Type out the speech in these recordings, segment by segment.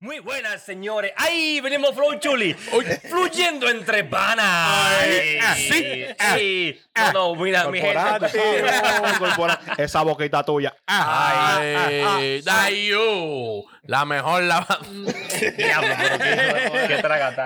Muy buenas, señores. ¡Ay! Venimos Flow Chuli. Fluyendo entre panas. Ay, ah, sí, ah, sí. No, no, mira, mi gente. Esa boquita tuya. Ah, Ay, Dayu, la mejor lavadora.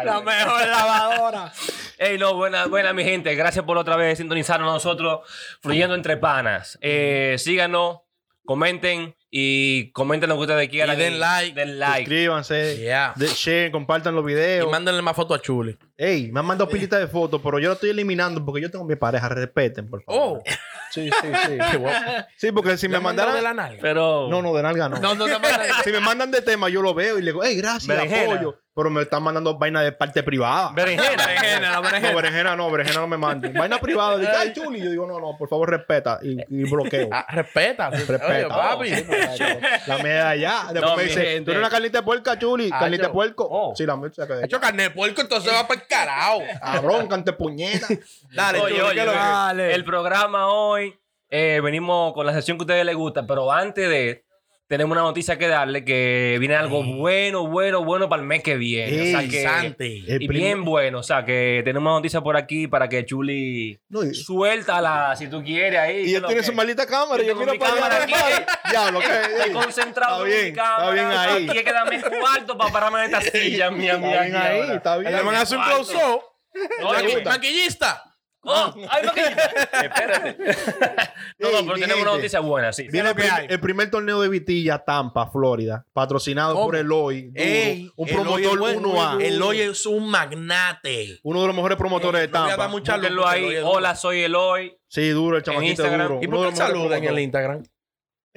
La mejor lavadora. Ey, no, buena, buena, mi gente. Gracias por otra vez sintonizarnos a nosotros, fluyendo entre panas. Eh, síganos, comenten y comenten lo que ustedes quieran. Y den like. Den like. Suscríbanse, Yeah. de- share, compartan los Y videos. mándenle más fotos a Chuli. Ey, me han mandado pilitas de fotos, pero yo lo estoy eliminando porque yo tengo mi pareja. Respeten, por favor. Oh, Sí, sí, sí. Sí, porque si me ¿le mandaron mandaran. de la nalga? Pero. No, no, de nalga no. No, no te mandes. Si me mandan de tema, yo lo veo y le digo, hey, gracias, Berenjena. apoyo. Pero me están mandando vaina de parte privada. Berenjena. Berenjena, la No, berenjena. berenjena no, berenjena no me manden. Vaina privada. Digo, ay, chuli. Yo digo, no, no, por favor, respeta. Y, y bloqueo. Ah, respeta. Respeta. Oye, papi. La media allá. Después No, me dice, gente. ¿tú eres una carnita de puerca, chuli? Ah, ¿Carnita de puerco? Oh. Sí, la me se quedó. Hecho carne de puerco, entonces va para el carajo. Cabrón, cante puñeta. Dale, Oye, Chuli, oye, ¿qué es lo que- Dale. el programa hoy, eh, venimos con la sesión que a ustedes les gusta, pero antes de, tenemos una noticia que darle que viene algo bueno, bueno, bueno para el mes que viene. o sea Ey, que. El y bien bueno, o sea que tenemos una noticia por aquí para que Chuli No, y- suéltala si tú quieres ahí. Y él tiene que- su maldita cámara. Y Yo yo miro mi para cámara aquí. Diablo, ¿qué? Estoy Ey, concentrado Está en bien, mi cámara. está bien ahí. Hay que darme cuarto para pararme en esta silla, mía, Está mía. bien aquí ahí, ahora. está bien. Le van a hacer un close-up. No. Maquillista. Oh, ay, no, que- Espérate. no, no, pero tenemos una noticia buena, sí. Viene el, que prim- hay? el primer torneo de Vitilla, Tampa, Florida, patrocinado ¿Cómo? por Eloy. duro, Ey, un Eloy promotor es bueno, 1A. Eloy es un magnate. Uno de los mejores promotores de No voy a dar Tampa. mucha luz Búsquenlo porque ahí. Eloy es duro. Hola, soy Eloy. Sí, duro, el chamaquito Instagram. duro. ¿Y Uno por de qué los mejores saludan en el promotores. Instagram?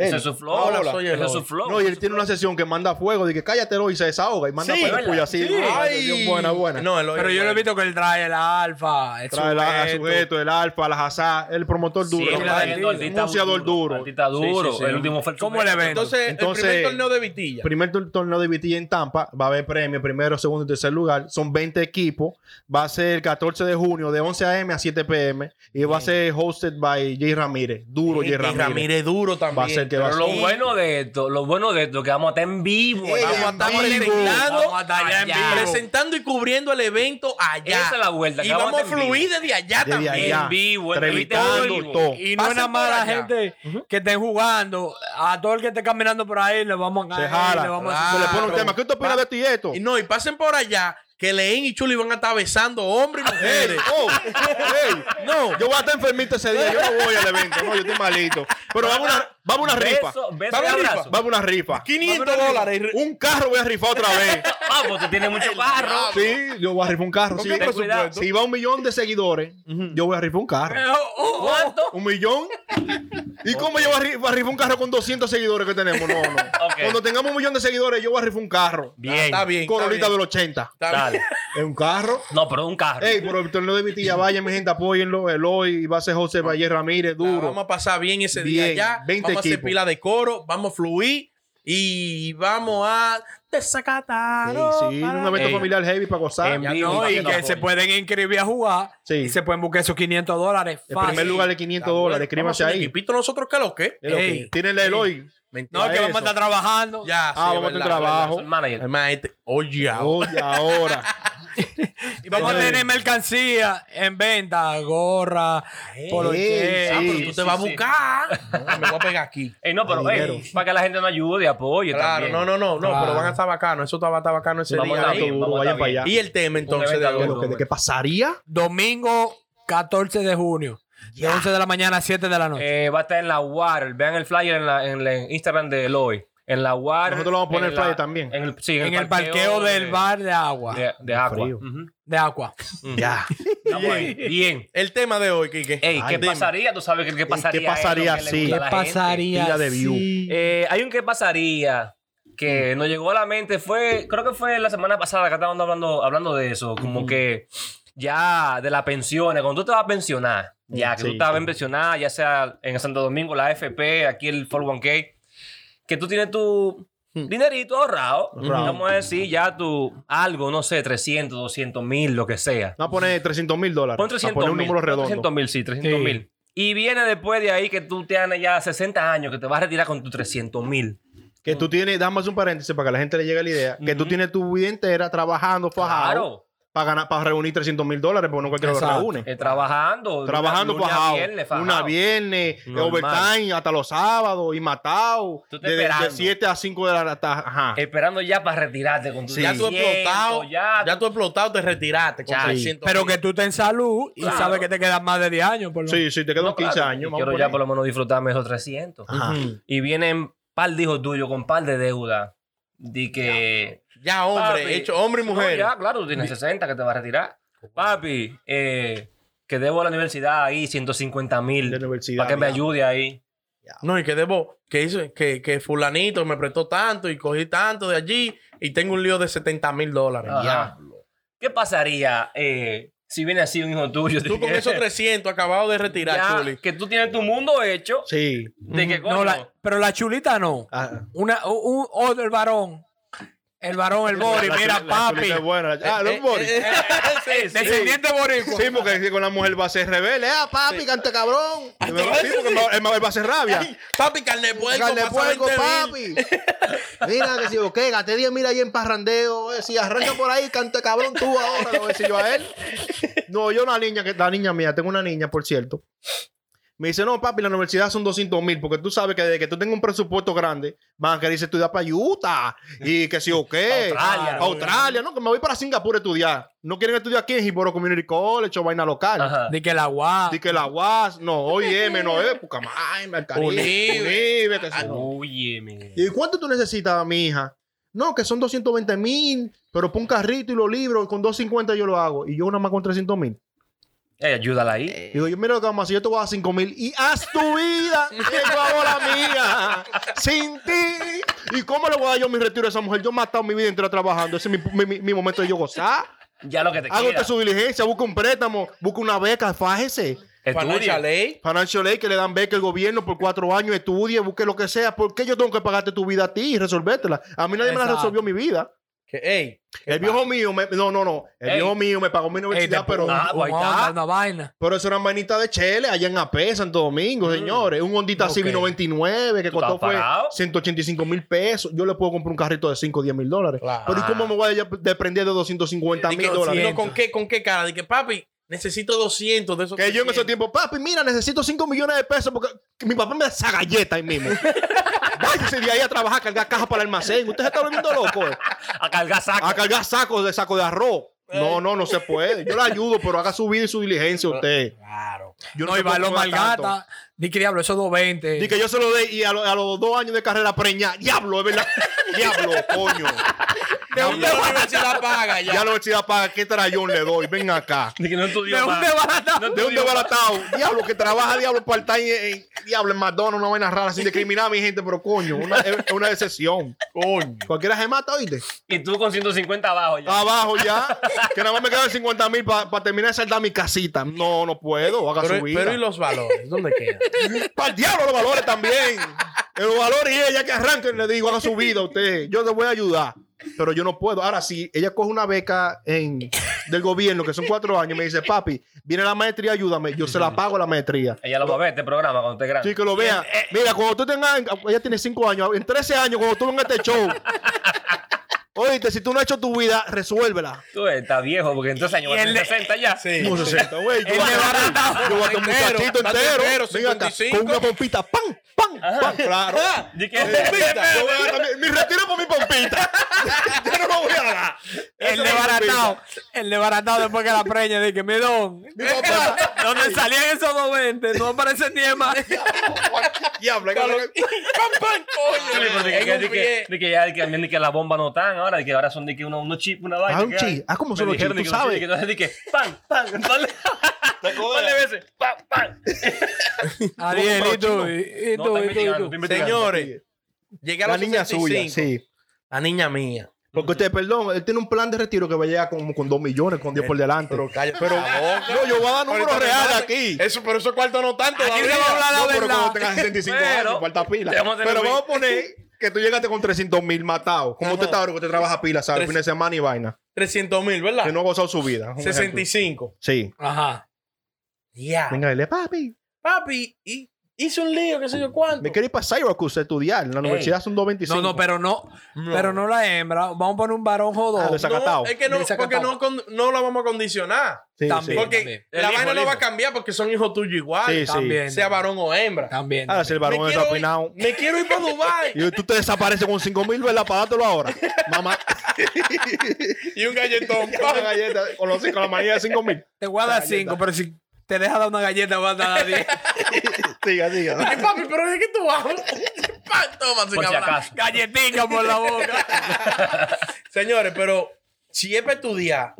Ese es su flow. Hola, Hola, soy Ese es Eloy. su flow. No, y él tiene una sesión que manda fuego, de que cállate Eloy y se desahoga y manda Sí, para el así. Sí. Ay. buena, buena. No, Eloy Pero yo lo he visto que él trae el alfa, el Trae el sujeto. el alfa, la jazá, el promotor Sí, duro. un artista boxeador duro. Artista duro. Sí, sí, sí. El último fue el ¿Cómo el sujeto. evento? Entonces, Entonces- el primer torneo de Vitilla. Primer tor- torneo de Vitilla en Tampa, va a haber premio, primero, segundo y tercer lugar. Son 20 equipos. Va a ser el 14 de junio de 11 a.m. a 7 p.m. Y va a ser hosted by Jay Ramírez. Duro Jay Ramírez. Ramírez duro también. Va a ser que va a lo bueno de esto, lo bueno de esto, que vamos a estar en vivo. Ey, vamos a Vamos a estar en vivo. presentando, Vamos a estar allá en vivo. presentando y cubriendo el evento allá. Esa es la vuelta, Y vamos a fluir desde allá Desde también. allá. En vivo, Entrevistando. Y no es nada más la gente que estén jugando. A todo el que esté caminando por ahí le vamos a Se caer, jala. le vamos Claro. a Se le pone un tema. ¿Qué tú opinas Va- de esto y esto? Y no, y pasen por allá que Leen y Chuli van a estar besando hombres y Ey, mujeres. oh, ey, no, yo voy a estar enfermito ese día. Yo no voy al evento. No, yo estoy malito. Pero vamos a una, vamos una rifa. Vamos y a rifa. Vamos una rifa. 500 dólares. Un carro voy a rifar otra vez. Vamos, tú tienes mucho carro. Sí, yo voy a rifar un carro. ¿Con sí. cuidado. presupuesto? Si va un millón de seguidores, yo voy a rifar un carro. ¿Cuánto? ¿Un millón? ¿Y cómo yo voy a rifar un carro con 200 seguidores que tenemos? No, no. Cuando tengamos un millón de seguidores, yo voy a rifar un carro. Bien. Está bien. Corolita del 80. Está bien. Dale. Es un carro. No, pero un carro. Ey, por el torneo de Vitilla, vaya mi gente, apóyenlo. Eloy, va a ser José Valle Ramírez, La duro. Vamos a pasar bien ese Bien, día allá. 20 vamos a hacer pila de coro, vamos a fluir y vamos a desacatar. Sí, sí, un evento Ey. familiar heavy para gozar. En Ya vivo, no, y que se pueden inscribir a jugar Sí. y se pueden buscar esos 500 dólares. El fácil. primer lugar de 500 dólares, escríbanse ahí. Equipito nosotros que lo que. Es lo que- Ey. Tírenle Eloy. No, que vamos eso. a estar trabajando. Ya, sí, Ah, vamos a verdad, tener trabajo. El manager. Además, este, oye, ahora. Oye, ahora. Y vamos a tener mercancía en venta, gorra, che. Ah, pero tú te vas a sí. buscar. No, me voy a pegar aquí. Ey, no, pero Dinero. ey, para que la gente nos ayude, apoye Claro, también. no, no, no, no, Claro. pero van a estar bacano. Eso estaba estar bacano ese Vamos a día. estar ahí. bien, duro, vamos a vayan para bien. allá. Y el tema entonces evento de ¿Qué, duro. lo que- de qué pasaría? Domingo 14 de junio, de 11 de la mañana a 7 de la noche. Eh, va a estar en la WAR. Vean el flyer en, la, en el Instagram de Eloy. En la WAR. Nosotros lo vamos a poner en el flyer la- también. En el, sí, en el parqueo de- del bar de agua. De, de agua. De agua. Ya. Ahí. Bien. El tema de hoy, Kike. Ey, ¿qué Dime. pasaría? Tú sabes que el qué pasaría. ¿Qué pasaría que si- ¿Qué pasaría? Pila de view. Eh, hay un qué pasaría que nos llegó a la mente. Fue, creo que fue la semana pasada que estábamos hablando, hablando de eso. Como que ya de las pensiones, cuando tú te vas a pensionar, ya que Sí, tú vas sí. a pensionar, ya sea en Santo Domingo, la AFP, aquí el 401k, que tú tienes tu dinerito ahorrado. Ahorrado. Vamos a decir ya tu algo, no sé, 300, 200 mil, lo que sea. Vamos a poner 300 mil dólares. Pon Para 300 poner un mil. número redondo. 300 mil, sí, 300 Sí. mil. Y viene después de ahí que tú tienes ya 60 años, que te vas a retirar con tus 300 mil. Que tú tienes, dame un paréntesis para que a la gente le llegue la idea, que tú Ujú. tienes tu vida entera trabajando, fajado, Claro. Para ganar, para reunir 300 mil dólares, porque no cualquiera lo Exacto. reúne. Eh, trabajando. Trabajando lunes a fajado. viernes, fajado. Una viernes, Normal. overtime, hasta los sábados, y matado. Tú estás De, de esperando. 7 a 5 de la tarde. Ajá. Esperando ya para retirarte con tu Sí. Ya tú explotado, Ya, ya tú explotado, te retiraste. con Ya, 300 Pero que tú estés en salud y Claro. sabes que te quedan más de 10 años. Por lo Sí, sí, te quedan No, 15 claro, años. Quiero ya por lo menos disfrutarme esos 300. Ajá. Y vienen par de hijos tuyos con par de deuda. De que. Ya, hombre, Papi. hecho hombre y No, mujer. ya, claro, tú tienes 60 que te vas a retirar. Papi, eh, que debo a la universidad ahí 150 mil. De universidad, Para que me ayude ahí. No, y que debo, que hizo, que, que fulanito me prestó tanto y cogí tanto de allí y tengo un lío de 70 mil dólares. Ajá. Diablo. ¿Qué pasaría eh, si viene así un hijo tuyo? Tú con esos 300 acabado de retirar, ya, Chuli. Que tú tienes tu mundo hecho. Sí. De que, coño, No, la- pero la chulita no. Ah, Una, un, un- el varón. El varón, el Bori, la mira, la papi. es buena. Ah, los Eh, Boris. eh, eh, sí, sí. Descendiente boricua. Sí, porque con la mujer va a ser rebelde. Ah, papi, cante cabrón. Sí, porque él va- a ser rabia. Ay, papi, carne de puerco, Carne puerco, 20 mil. papi. Mira que si yo qué, gasté 10 mil ahí en parrandeo. eh, Si arranca por ahí, cante cabrón tú ahora, le voy a decir yo a él. No, yo una niña, que la niña mía, tengo una niña, por cierto. Me dice, no, papi, la universidad son 200 mil, porque tú sabes que desde que tú tengas un presupuesto grande, van a querer estudiar para Utah y que si o qué. Australia. Australia, no, que me voy para Singapur a estudiar. No quieren estudiar aquí en Hiboro Community College o vaina local. Ajá. De que la guá. Di que la UAS, no, OIM, no, eh, Unive. Unive, sí. Oye, mi- ¿Y cuánto tú necesitas, mi hija? No, que son 220 mil, pero pon un carrito y los libros, con 250 yo lo hago. Y yo nada más con 300 mil. Eh, ayúdala ahí. Digo, yo mira lo que vamos a hacer, yo te voy a dar 5 mil y haz tu vida, hago la mía, sin ti. ¿Y cómo le voy a dar yo mi retiro a esa mujer? Yo he matado mi vida entera trabajando, ese es mi, mi- mi momento de yo gozar. Ya lo que te Haga usted su diligencia, busca un préstamo, busca una beca, fájese. Estudia. aid. Financial Aid que le dan beca el gobierno por cuatro años, estudie, busque lo que sea. ¿Por qué yo tengo que pagarte tu vida a ti y resolvértela? A mí nadie me la resolvió mi vida. Que, ey, El viejo mío, me- no, no, no. El Ey. viejo mío me pagó mi Ey, universidad, pero, Ah, onda, una vaina. pero eso eran vainitas de Chele, allá en AP, Santo Domingo, señores. Un Hondita Ok. Civic 99 que ¿Tú costó fue pagado? 185 mil pesos. Yo le puedo comprar un carrito de 5 o 10 mil dólares. Claro. Pero ¿y cómo me voy a desprender de 250 di mil dólares? ¿con, qué, ¿Con qué cara? De que, papi, necesito 200 de esos. Que yo en ese 300. tiempo, papi, mira, necesito 5 millones de pesos porque mi papá me da esa galleta ahí mismo. Váyase de ahí a trabajar, a cargar cajas para el almacén. Usted se está volviendo loco, eh. A cargar saco. A cargar sacos de saco de arroz. No, no, no se puede. Yo le ayudo, pero haga su vida y su diligencia usted. Claro. Yo No, Balón me da tanto. Malgata. Di que diablo, esos 220. Di que yo se lo dé y a, lo- a los dos años de carrera preña. Diablo, es verdad. Diablo, coño. De dónde la universidad paga Ya ya. la universidad paga. ¿Qué trayón le doy? Ven acá. De que no estudió de un más. desbaratado. No De. Diablo, que trabaja diablo part-time en, en- diablo en McDonald's, una vaina rara sin discriminar a mi gente, pero coño, una, es es una decepción. Coño. Cualquiera se mata, oíste. Y tú con 150 abajo ya. Abajo ya. Que nada más me quedan 50 mil para terminar de saldar mi casita. No, no puedo. Haga Pero, su vida. pero ¿y los valores? ¿Dónde quedan? Para el diablo los valores también. Los valores y ella que arranquen, le digo, haga su vida a usted. Yo le voy a ayudar. Pero yo no puedo. Ahora, si ella coge una beca en, del gobierno, que son cuatro años, me dice, papi, viene la maestría, ayúdame. Yo se la pago la maestría. Ella lo va a ver este programa cuando esté grande. Sí, que lo vea. Mira, cuando tú tengas, ella tiene cinco años, en 13 años, cuando tú vengas a este show, oíste, si tú no has hecho tu vida, resuélvela. Tú estás viejo porque entonces años Y va a el tener de- 60 ya. Sí. No 60, güey. Yo El voy a- un Entero, muchachito entero. entero, Venga acá, 55. con una pompita, ¡pam! ¡Pam! ¡pam! Claro. Di que- Yo voy a dar mi, mi retiro por mi pompita. Yo no lo voy a dar. El desbaratado. pompita. El desbaratado después que la preña. De que, mi don. Mi pompita. Donde salían esos 220, no aparecen 10 más. Diablo, Pam, que- pam, En que- ya di que también di que las bombas no están ahora, di que ahora son de que unos chips, una vaina. Ah, un chip. Ah, ¿cómo Me son los dijeron chips? di ¿Tú sabes? Entonces di que pam, pam, de veces, pam, pam. Ariel, ¿y tú? ¿Y y No, tú? Está ¿Y tú? ¿Y investigando, tú? está investigando. Señores, llegué a La los niña suya, 65. sí. La niña mía. Porque usted, perdón, él tiene un plan de retiro que va a llegar como con dos millones con Dios por delante. Pero cállate. Pero, No, yo voy a dar números reales aquí. Eso, pero eso cuarto no tanto. Aquí se va a hablar la No, pero verdad. cuando tengas 65 Pero- años, falta pila. Pero un- vamos a poner que tú llegaste con 300 mil matados. Como usted está ahora, que usted trabaja pila, ¿sabes? Tres- Fin de semana y vaina. 300 mil, ¿verdad? Que no ha gozado su vida. Un ejemplo. 65. Sí. Ajá. Ya. Venga, dile, papi. Papi, ¿y, hice un lío, qué sé yo cuánto. Me quería ir para Syracuse a estudiar. En la universidad Ey. son 2.25. No, no, pero no, Pero no la hembra. Vamos a poner un varón jodón. Ah, desacatado. No, es que no, porque no, no la vamos a condicionar. Sí, también. Porque la vaina no va a cambiar porque son hijos tuyos igual. Sí, también. Sea varón o hembra. También. Ahora, si el varón es. Me quiero ir para Dubai. y tú te desapareces con 5 mil, ¿verdad? Pagátelo ahora. Mamá. y un galletón. con, los, con la manía de 5 mil. Te voy a dar 5, pero si te deja dar una galleta, voy a dar 10. Diga, diga. Ay, papi, pero ¿de qué tú hablas? Toma, si. Galletica por la boca. Señores, pero si es para estudiar,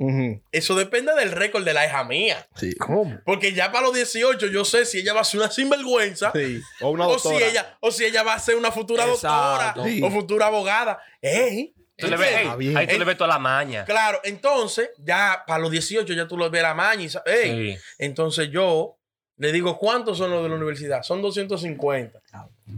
eso depende del récord de la hija mía. Sí. ¿Cómo? Porque ya para los 18 yo sé si ella va a ser una sinvergüenza. Sí. O una doctora. O si ella, va a ser una futura doctora o futura abogada. ¡Ey! Tú le ahí tú le ves toda la maña. Claro, entonces, ya para los 18 ya tú le ves la maña. Y. Entonces yo le digo, ¿cuántos son los de la universidad? Son 250.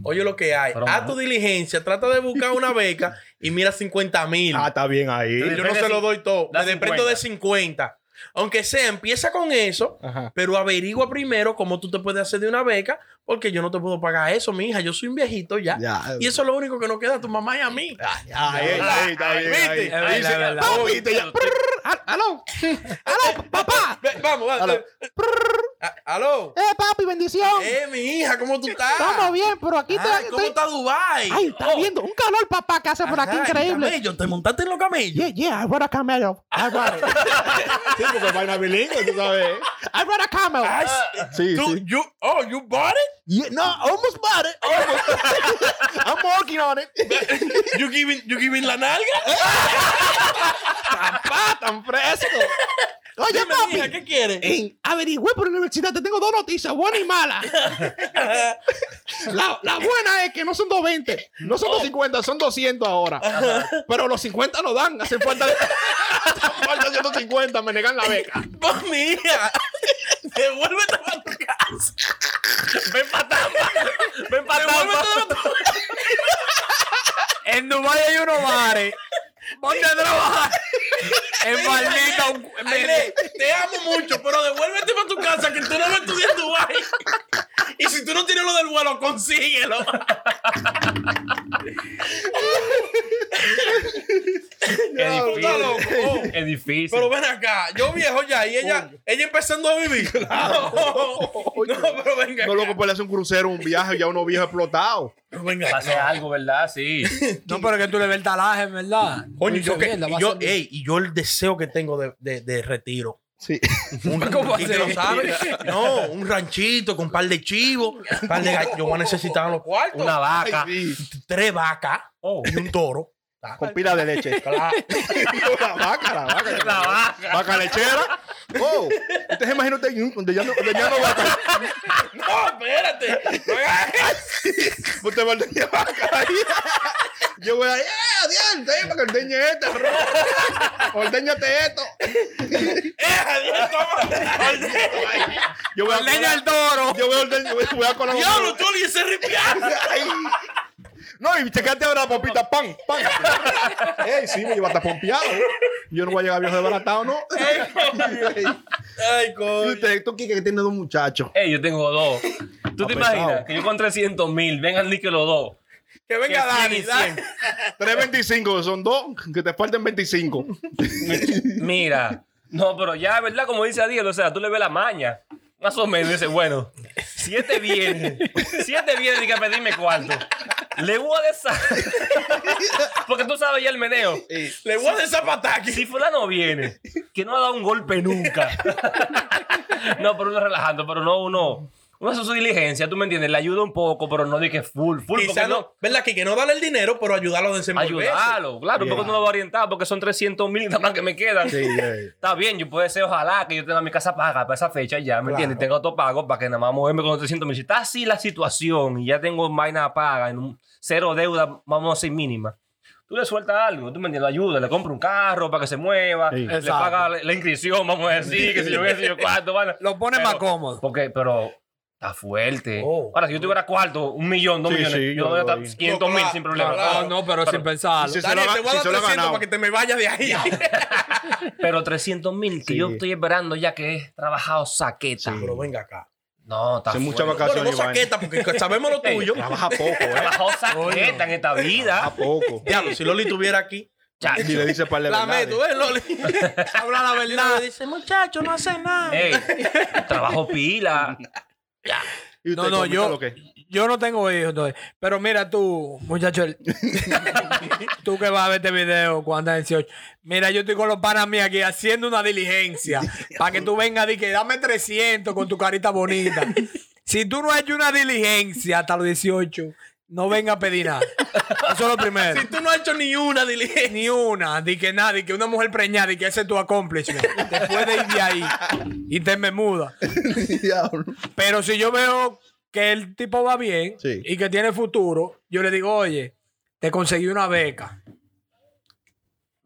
Oye lo que hay. Pero Haz más. tu diligencia, trata de buscar una beca y mira 50 mil. Ah, está bien ahí. Yo no se lo doy todo. Me desprendo de 50. Aunque sea, empieza con eso, Ajá. pero averigua primero cómo tú te puedes hacer de una beca, porque yo no te puedo pagar eso, mi hija. Yo soy un viejito ya. Ya. Y eso es lo único que nos queda a tu mamá y a mí. Ah, ahí, ahí, está bien. ¿Viste? papi, te ¿Aló? ¿Aló, papá? Vamos, vamos. Aló. Ah, ¿Aló? Eh, papi, bendición. Eh, mi hija, ¿cómo tú estás? Estamos bien, pero aquí te... Ay, ¿Cómo te- está Dubai? Ay, está viendo un calor, papá, que hace por aquí Ajá, increíble. Camello, ¿te montaste en los camellos? Yeah, yeah, I brought a camel. I brought it. sí, porque vaina bilingüe, tú sabes. I brought a camel. Ay, Sí, tú, sí. You, oh, you bought it? Yeah, no, almost bought it. Almost. I'm working on it. You giving, you giving la nalga? Papá, tan fresco. Oye, Dime, papi. mija, ¿qué quieres? En, averigüé por la universidad, te tengo dos noticias, buena y mala. La, la buena es que no son 220, no son 250, son 200 ahora. Pero los 50 no dan, hacen falta, hacen falta 150, me negan la beca. Pues mija, devuélvete a tu casa. Ven para Tampa. Ven para Tampa. En Dubái hay unos bares. Ponte a trabajar. En maldita. un- Aile, te amo mucho, pero devuélvete para tu casa que tú no vas a estudiar en Dubai. Y si tú no tienes lo del vuelo, consíguelo. Es Está difícil. loco. Oh. Es difícil. Pero ven acá, yo viejo ya y ella, ella empezando a vivir. No, no, pero venga. No, loco, puede hacer un crucero, un viaje, ya uno viejo explotado. Venga. Ser acá. algo, ¿verdad? Sí. No, pero que tú le ves el talaje, ¿verdad? Coño, yo, que, mierda, y a yo, ey, y yo el deseo que tengo de, de, de retiro. Sí. Un, ¿Cómo y que lo sabe. No, un ranchito con un par de chivos, un par de gallos. Yo voy a necesitar los cuartos. Una vaca. Ay, sí. Tres vacas Oh. y un toro. Con pila de leche. Claro. la vaca, la vaca. La vaca. Vaca lechera. Oh, usted se imagina usted donde ya no, donde ya no vaca. No, espérate. Usted va a ordeñar vaca ahí. Yo voy a eh, adiante, para que ordeñe esto, bro. Ordeñate esto. Eh, adiós, toma. Yo voy a Ordeña el toro. Yo voy a ordeñar, a- voy a colar Diablo, tú le ese ripiado. Ay. No, y chequeate ahora la pompita, pan, pan. Ey, sí, me llevaste pompeado. Yo no voy a llegar viejo desbaratado, ¿no? Ay, Y coño. usted, tú, Kike, que tiene dos muchachos. Ey, yo tengo dos. ¿Tú te imaginas que yo con 300 mil vengan ni que los dos? Que venga Que Dani, 100 y Dani. 325, son dos, que te falten 25. Mira, no, pero ya, ¿verdad? Como dice Adiel, o sea, tú le ves la maña. Más o menos, dice, bueno, si este viene, si este viene y que a pedirme cuarto, le voy a desar. Porque tú sabes ya el meneo. Le voy a desapatar aquí. Si fulano viene, que no ha dado un golpe nunca. no, pero uno relajando, pero no uno. Uno hace su diligencia, tú me entiendes, le ayuda un poco, pero no de que full, full, Quizá porque no, no. ¿verdad? Que, que no darle el dinero, pero ayudarlo a desenvolverse. Ayudarlo, claro, porque no lo va a orientar, porque son 300 mil nada más que me quedan. Sí, ey. Está bien, yo puede ser, ojalá que yo tenga mi casa paga para esa fecha ya, ¿me entiendes? Tengo otro pago para que nada más moverme con los 300 mil. Si está así la situación y ya tengo vaina paga, en un cero deuda, vamos a decir mínima. Tú le sueltas algo, tú me entiendes, ayuda, le compra un carro para que se mueva, Sí. le paga la, la inscripción, vamos a decir, que si yo qué sé yo cuánto, bueno. Lo pone Pero- más cómodo. Porque, pero está fuerte. Oh. Ahora, si yo tuviera cuarto, un millón, dos Sí, millones, sí, yo yo voy a lo estar doy. 500 mil sin problema. claro. No, no, pero, sin pensarlo. Daniel, se lo te voy a si dar se lo ha 300 ganado. para que te me vayas de ahí. Pero 300 mil que Sí. yo estoy esperando ya que he trabajado saqueta. Pero venga acá. No, está Hace muchas fuerte. Bueno, vacaciones. no y saqueta porque sabemos lo tuyo. Trabaja poco, ¿eh? Trabajó saqueta en esta vida. Trabaja poco. Diablo, si Loli estuviera aquí. Chacho. Y le dice para La meto, ¿eh, Loli? Habla la verdad. Le dice, muchacho, no hace nada. Ey, trabajo pila. ¿Y usted, No, no, yo, está lo que? yo no tengo hijos. entonces. Pero mira tú, muchacho, el- tú que vas a ver este video cuando andas 18. Mira, yo estoy con los panas míos aquí haciendo una diligencia para que tú vengas y que dame 300 con tu carita bonita. Si tú no has hecho una diligencia hasta los 18, no venga a pedir nada. Eso es lo primero. Si tú no has hecho ni una diligencia. Ni una, di que nada, di que una mujer preñada, y que ese es tu accomplishment. Te puedes ir de ahí y te me muda. Diablo. Pero si yo veo que el tipo va bien Sí. y que tiene futuro, yo le digo, oye, te conseguí una beca.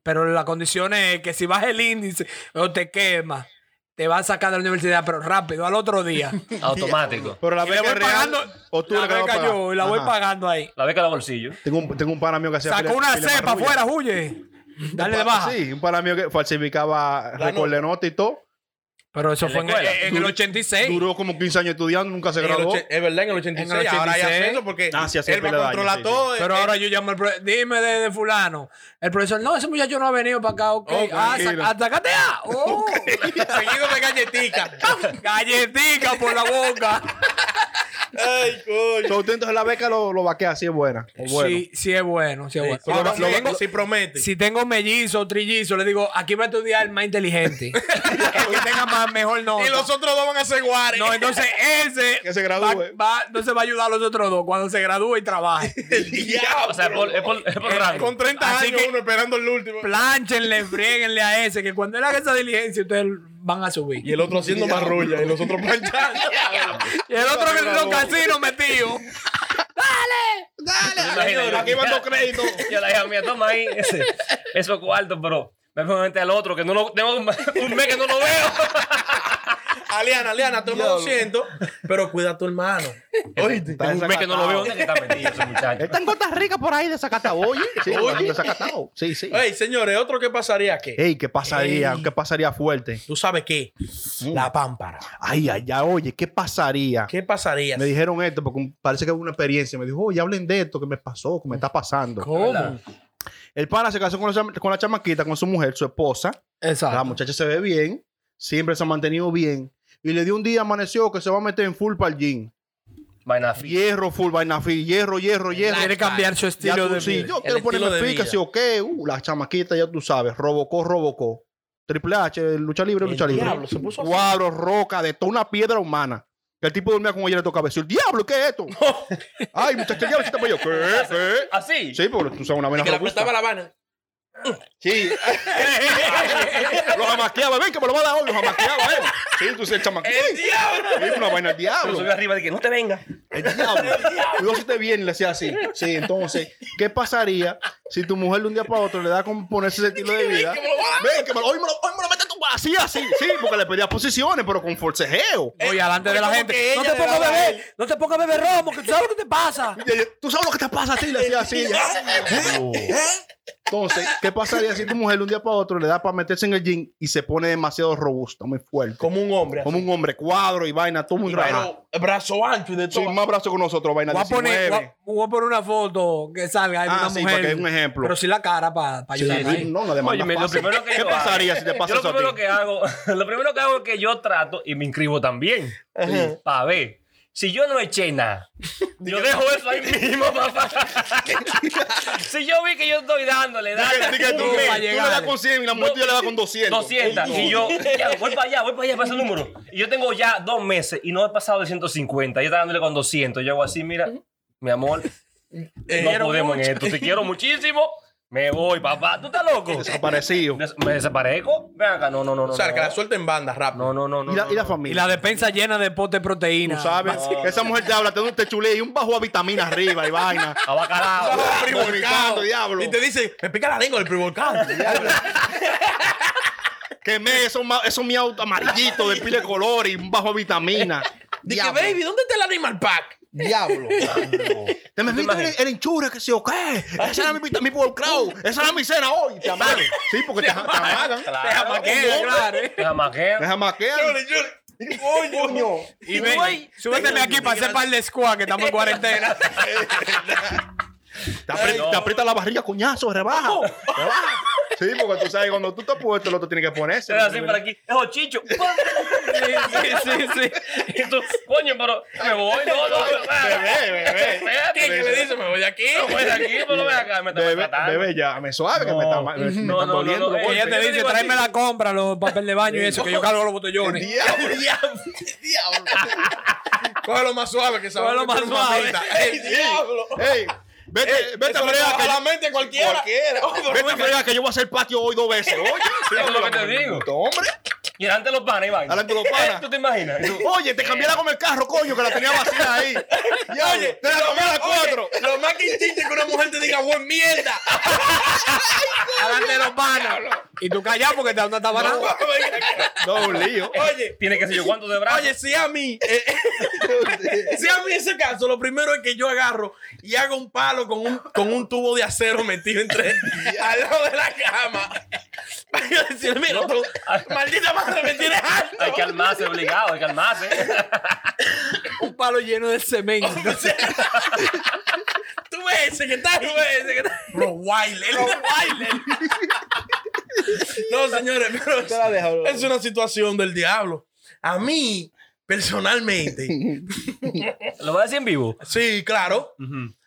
Pero la condición es que si baja el índice o te quema, te va a sacar de la universidad, pero rápido, al otro día. Automático. Pero la Y beca voy real. pagando O tú la la vas beca yo y la voy pagando ahí. La beca de bolsillo. Tengo un, tengo un pana mío que hacía. Sacó una cepa afuera, huye. Dale de baja. Sí, un pana mío que falsificaba récord de nota y todo. Pero eso ¿En fue en, el 86. Duró como 15 años estudiando, nunca se graduó. es verdad, en el 86. En el Ahora hay 86. ascenso porque Ah, sí, él va a controlar años, sí, todo. Pero Eh, ahora yo llamo al profesor. Dime de, de fulano. El profesor, no, ese muchacho no ha venido para acá. Ok. Oh, ah, sácate A. Oh. Seguido de galletica. Galletica por la boca. Ay, coño. So, entonces la beca lo, lo vaquea así es buena. O bueno. Sí, sí es bueno, sí es bueno. pero Ahora, lo- si, lo- tengo, Si promete. si tengo mellizo o trillizo, le digo, aquí va a estudiar el más inteligente. el que tenga más mejor nota. Y los otros dos van a ser guares. No, entonces ese Que se va, gradúe. va- entonces va a ayudar a los otros dos cuando se gradúe y trabaje. el diablo. O sea, es por, es por, es por Eh. Con 30 Así años que- uno esperando el último. Plánchenle, frieguenle a ese, que cuando él haga esa diligencia, ustedes van a subir. Y el otro haciendo marrulla y los otros planchando. Y el otro en los casinos metido. Imagínate, Aquí van dos créditos. Yo la hija mía, toma ahí ese, esos cuartos, pero me pongo frente al otro que no lo tengo un mes que no lo veo. Aliana, Aliana, toma 200, pero cuida a tu hermano. Oíste. Está un mes que no lo veo. ¿Dónde que está metido ese muchacho? Está en Costa Rica por ahí de Zacatau. Oye, sí, de Zacatau. Sí, sí. Ey, señores, otro que pasaría qué? Ey, ¿qué pasaría? Ey. ¿Qué pasaría fuerte? ¿Tú sabes qué? La pámpara. Ay, ay, ay, oye, ¿qué pasaría? ¿Qué pasaría? Me dijeron esto porque parece que hubo una experiencia. Me dijo, oye, hablen de esto, que me pasó, que me está pasando. ¿Cómo? El pana se casó con la, con la chamaquita, con su mujer, su esposa. La Exacto. muchacha se ve bien, siempre se ha mantenido bien. Y le dio un día, amaneció, que se va a meter en full para el gym. Vaina Hierro, full, vaina fi, hierro, hierro, hierro. Quiere cambiar su estilo tú, de sí, vida. yo quiero estilo ponerme de pica, vida. sí, ok. Uh, la chamaquita, ya tú sabes, robocó, robocó. Triple H, lucha libre, El lucha libre. se puso roca, de toda una piedra humana. El tipo dormía con ella le tocaba decir, diablo, ¿qué es esto? Ay, muchacho, el diablo. ¿Qué? ¿Qué? ¿Así? Sí, porque tú sabes una vaina Que le apretaba la vaina. Sí. lo jamaqueaba, ven que me lo va a dar hoy, lo jamaqueaba, eh. Sí, tú el chamaquito. ¡El diablo! Sí, una vaina del Pero diablo. subió arriba de que no te venga. El diablo. Cuidado si te viene y le hacía así. Sí, entonces, ¿qué pasaría si tu mujer de un día para otro le da con ponerse ese estilo de vida? Ven, que me lo, hoy, me lo, hoy me lo metes tú así, así. Sí, porque le pedía posiciones, pero con forcejeo. Oye, adelante de la gente. No te pongas a beber. No te pongas a beber romo, que tú sabes lo que te pasa. ¿Tú sabes lo que te pasa a ti? Le decía así. ¿Eh? Entonces, ¿qué pasaría si tu mujer de un día para otro le da para meterse en el gym y se pone demasiado robusta, muy fuerte? Como un hombre. Como un hombre cuadro y vaina, todo muy raro. Brazo ancho y de Sí, todo. más brazo que nosotros, vaina Voy a, poner, 19. voy, a, voy a poner una foto que salga de Ah, una sí, mujer. para que un ejemplo. Pero sí la cara para Sí, ayudar. sí, no, no, demanda Óyeme, lo primero que ¿Qué yo pasaría hago- si te pasa yo eso lo a ti? primero que hago, lo primero que hago es que yo trato y me inscribo también. Para ver. Si yo no eché nada, yo dejo eso ahí mismo, papá. si yo vi que yo estoy dándole, dale. Diga tú, mes, tú le das con 100 y la mujer tuya le da con 200. 200. Y yo, ya, voy para allá, voy para allá, para ese número. Y yo tengo ya dos meses y no he pasado de 150. Yo está dándole con 200. Yo hago así, mira, mi amor, no podemos en esto. Te quiero muchísimo. Me voy, papá. ¿Tú estás loco? Desaparecido. Des- ¿Me desaparezco? Ven acá, no, no, no. no O sea, no. que la suelta en banda rápido. No, no, no. no Y la, no, y la no. Y familia. la despensa llena de potes de proteína. Tú sabes, esa mujer te habla, te da un techulé y un bajo a vitamina arriba y vaina. A bacalao. Vomitando, diablo. Y te dice, me pica la lengua del privolcado. Quemé esos, ma- esos miautos amarillitos de pile de color y un bajo a vitamina. Dice, Diablo. baby, ¿dónde está el animal pack? Diablo. Te me viste el, el enchura que se o qué. Esa era mi, mi volcrao. Esa era mi cena hoy. Te amagan. Sí, porque te, te amagan. Claro. Te jamaquea, claro. Te jamaquean. Te jamaquean. Coño. Y ven, súbeteme aquí para hacer par de squad que estamos en cuarentena. Te aprieta, te aprieta la barriga, coñazo, rebaja. rebaja. Sí, porque tú sabes, cuando tú te puesto, el otro tiene que ponerse. Era así por aquí. Es ochicho. Sí, sí, sí, sí. Y tú, coño, pero me voy. No, no, Bebé, bebé. ¿Qué me dice? Me voy de aquí. Me voy de aquí, pero ven acá. Me está Bebé, ya, me suave, que me, está, me, me No, están no, doliendo. Ella te dice, tráeme la compra, los papel de baño y eso, que yo cargo los botellones. Diablo. Diablo. Diablo. Cógelo más suave que Cógelo más suave. ¡Ey, diablo! Ey, vete, vete a fregar que la mente cualquiera. Cualquiera. Vete a fregar que yo voy a hacer patio hoy dos veces. Oye, sí, Es lo que te digo. Hombre, Y delante de los panes, Iván. Delante de los panas. ¿Tú te imaginas? Y oye, te cambié la goma el carro, coño, que la tenía vacía ahí. Ya, oye, te la cambié a las cuatro. Lo más que insiste es que una mujer te diga buen mierda. Adelante de los panas. Y tú callado porque te no está banando. No, un lío. Oye, Tiene que ser yo cuánto de brazo. oye, si a mí, eh, si a mí ese caso, lo primero es que yo agarro y hago un palo con un, con un tubo de acero metido entre al lado de la cama. Para yo decirle, mira, tú, maldita madre, me tienes harto. Hay que armarse obligado, hay que armarse. Un palo lleno de cemento. Tú ves ese que está, tú ves ese que está. Rottweiler. No, señores, pero Te la dejo. es una situación del diablo. A mí, personalmente, ¿Lo voy a decir en vivo? sí, claro.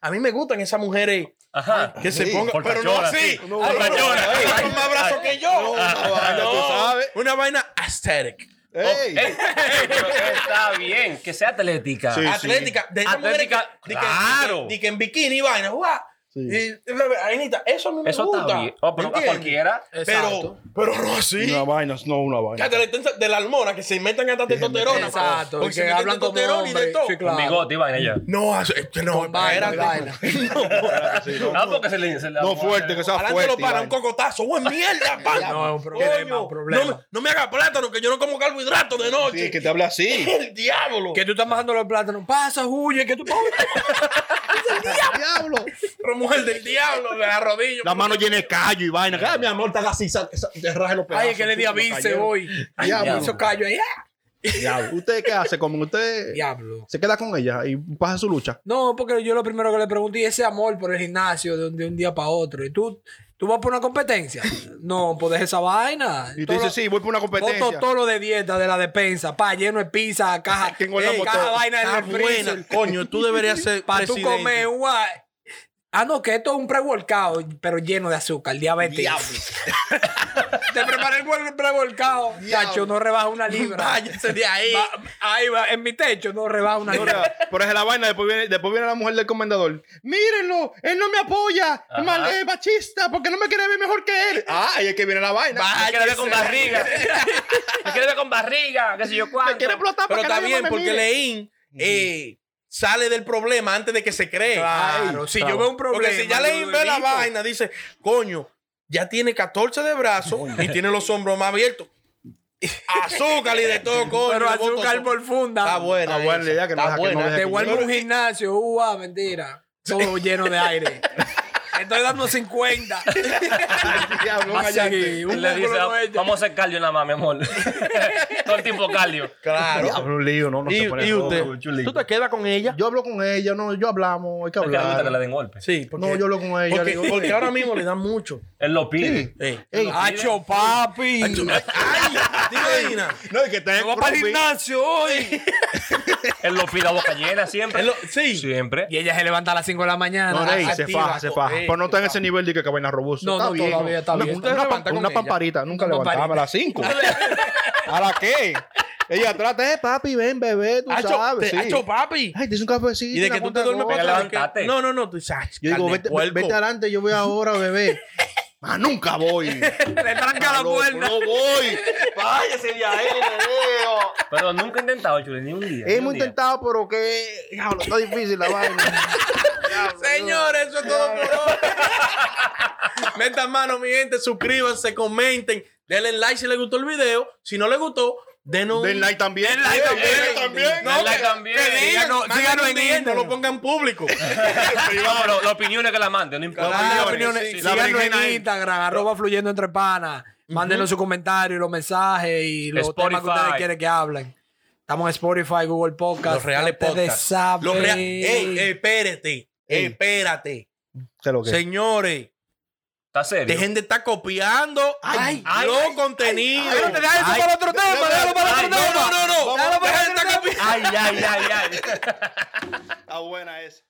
A mí me gustan esas mujeres Ajá. que se Sí, pongan, pero no así. sí. No, no, no, más brazos que yo. Una vaina, tú sabes. Una vaina aesthetic. Ey. Está bien, que sea atlética. Sí. Atlética. De Atlética, que- claro. de que- en bikini vaina. ¡guau! Sí. Y, Ainita, eso a mí me Eso gusta. está bien. Oh, pero a cualquiera. Pero, pero no así. Una vaina, no una vaina. De la almona que se inventan hasta testosterona. Exacto. Porque y se que meten hablan testosterona y de todo. Sí, Con claro. bigote y vaina ya. No, es que no, Con vaina, vaina. Sí, no, Ah, porque se le. Se le no fuerte, que sea Adelante fuerte. lo para un cocotazo. ¡Buen mierda! pa! No, es un problema, Coño, un problema. No, me- no me haga plátano, que yo no como carbohidratos de noche. Sí, que te hable así. El diablo. Que tú estás bajando los plátanos. Pasa, huye, que tú Diablo. Mujer del diablo, de la rodilla. La mano llena de callo y vaina. Ay, mi amor, te así, te raje los pedazos. Ay, que le di avise hoy. Ay, Diablo. hizo callo ahí. ¡ah! Diablo. ¿Usted qué hace? Como usted Diablo. se queda con ella y pasa su lucha. No, porque yo lo primero que le pregunté es ese amor por el gimnasio de un, de un día para otro. ¿Y tú, tú vas por una competencia? No, pues deja esa vaina. Y tú dices, sí, voy por una competencia. Todo, todo lo de dieta de la despensa, pa, lleno de pizza, caja, engordamos ey, caja vaina Está en el freezer. buena. Coño, tú deberías ser Para tú comer un gua- Ah, no, que esto es un pre-volcado, pero lleno de azúcar, diabetes. Te preparé el pre-volcado. Chacho, no rebaja una libra. Váyase de ahí. Va- ahí va, en mi techo no rebaja una No, libra. Pero es la vaina, después viene, después viene la mujer del comendador. Mírenlo, él no me apoya, Ajá. mal, es machista, porque no me quiere ver mejor que él. Ah, ahí es que viene la vaina. Me quiere ver con barriga. Me quiere ver con barriga. Qué sé yo Me cuánto. quiere explotar Pero para que está bien, me porque. Leín eh, sale del problema antes de que se cree. Claro, Ay, si claro. yo veo un problema. Porque si ya lo ve la vaina, dice, coño, ya tiene 14 de brazos y tiene los hombros más abiertos. Azúcar y de todo, coño. Pero le azúcar todo. por funda. Está buena. Está buena la idea que no Está deja que no buena. deje Te yo- un gimnasio, uh, mentira. Todo lleno de aire. Estoy dando 50. Diablo, Así, cállate. un Él le dice, músculo no es- vamos a hacer cardio nada más, mi amor. Todo el tiempo cardio. Claro. Diablo, un lío, no, no Y, se pone y usted, chulito. ¿tú te quedas con ella? Yo hablo con ella, no, yo hablamos, hay que Es que le gusta que le hablar. den golpe. Sí, porque, No, yo hablo con ella. porque, le digo, porque ahora mismo le dan mucho. Él lo pide. Eh. Ey, ¡Hacho, papi! Ay, ¿te imaginas? no, es que está en ¡No va para el gimnasio hoy! Él lo pide a boca llena siempre. Lo- sí. Siempre. Y ella se levanta a las 5 de la mañana. No, Rey, se faja, se faja. Pero no está en ese nivel de que, vaina robusta. No, está no, bien. todavía está una, bien. Una, pamparita. Nunca Una levantaba a las 5. ¿A la qué? Ella trata, eh, papi, ven, bebé, tú Hacho, sabes. te- sí. hacho, papi. Ay, te hice un cafecito. Y de que tú te duermes para levántate. No, no, no. Tú "Ay, Yo digo, vete, puerco". vete adelante, yo voy ahora, bebé. Ah, nunca voy. Le tranca la No, puerta. No voy. Váyase de ahí, bebé. Pero nunca he intentado, chule, ni un día. Hemos día. intentado, pero que. Diablo, está difícil la vaina. Señores, eso es todo por hoy. Metan mano, mi gente. Suscríbanse, comenten. Denle like si les gustó el video. Si no les gustó, denos. Den like también. Den like también. Den like también. Den like también. Síganos- en DM, No Instagram. lo pongan público. No, pero la opinión es que la mande, no importa. Claro, Opiniones, opiniones, sí, sí. la Síganos en. Instagram, arroba fluyendo entre panas. Mándenos sus comentarios, los mensajes y los temas que ustedes quieren que hablen. Estamos en Spotify, Google Podcast. Los reales podcasts. Los rea- Ey, espérate. Espérate. Señores, ¿Estás serio? dejen de estar copiando Ay, ay, los ay, contenidos. Pero te dejas eso Ay, para otro tema, no, déjalo para ay, otro no, tema. no, no, no. Dejen de estar copiando. Ay, ay, ay, ay. Está buena esa.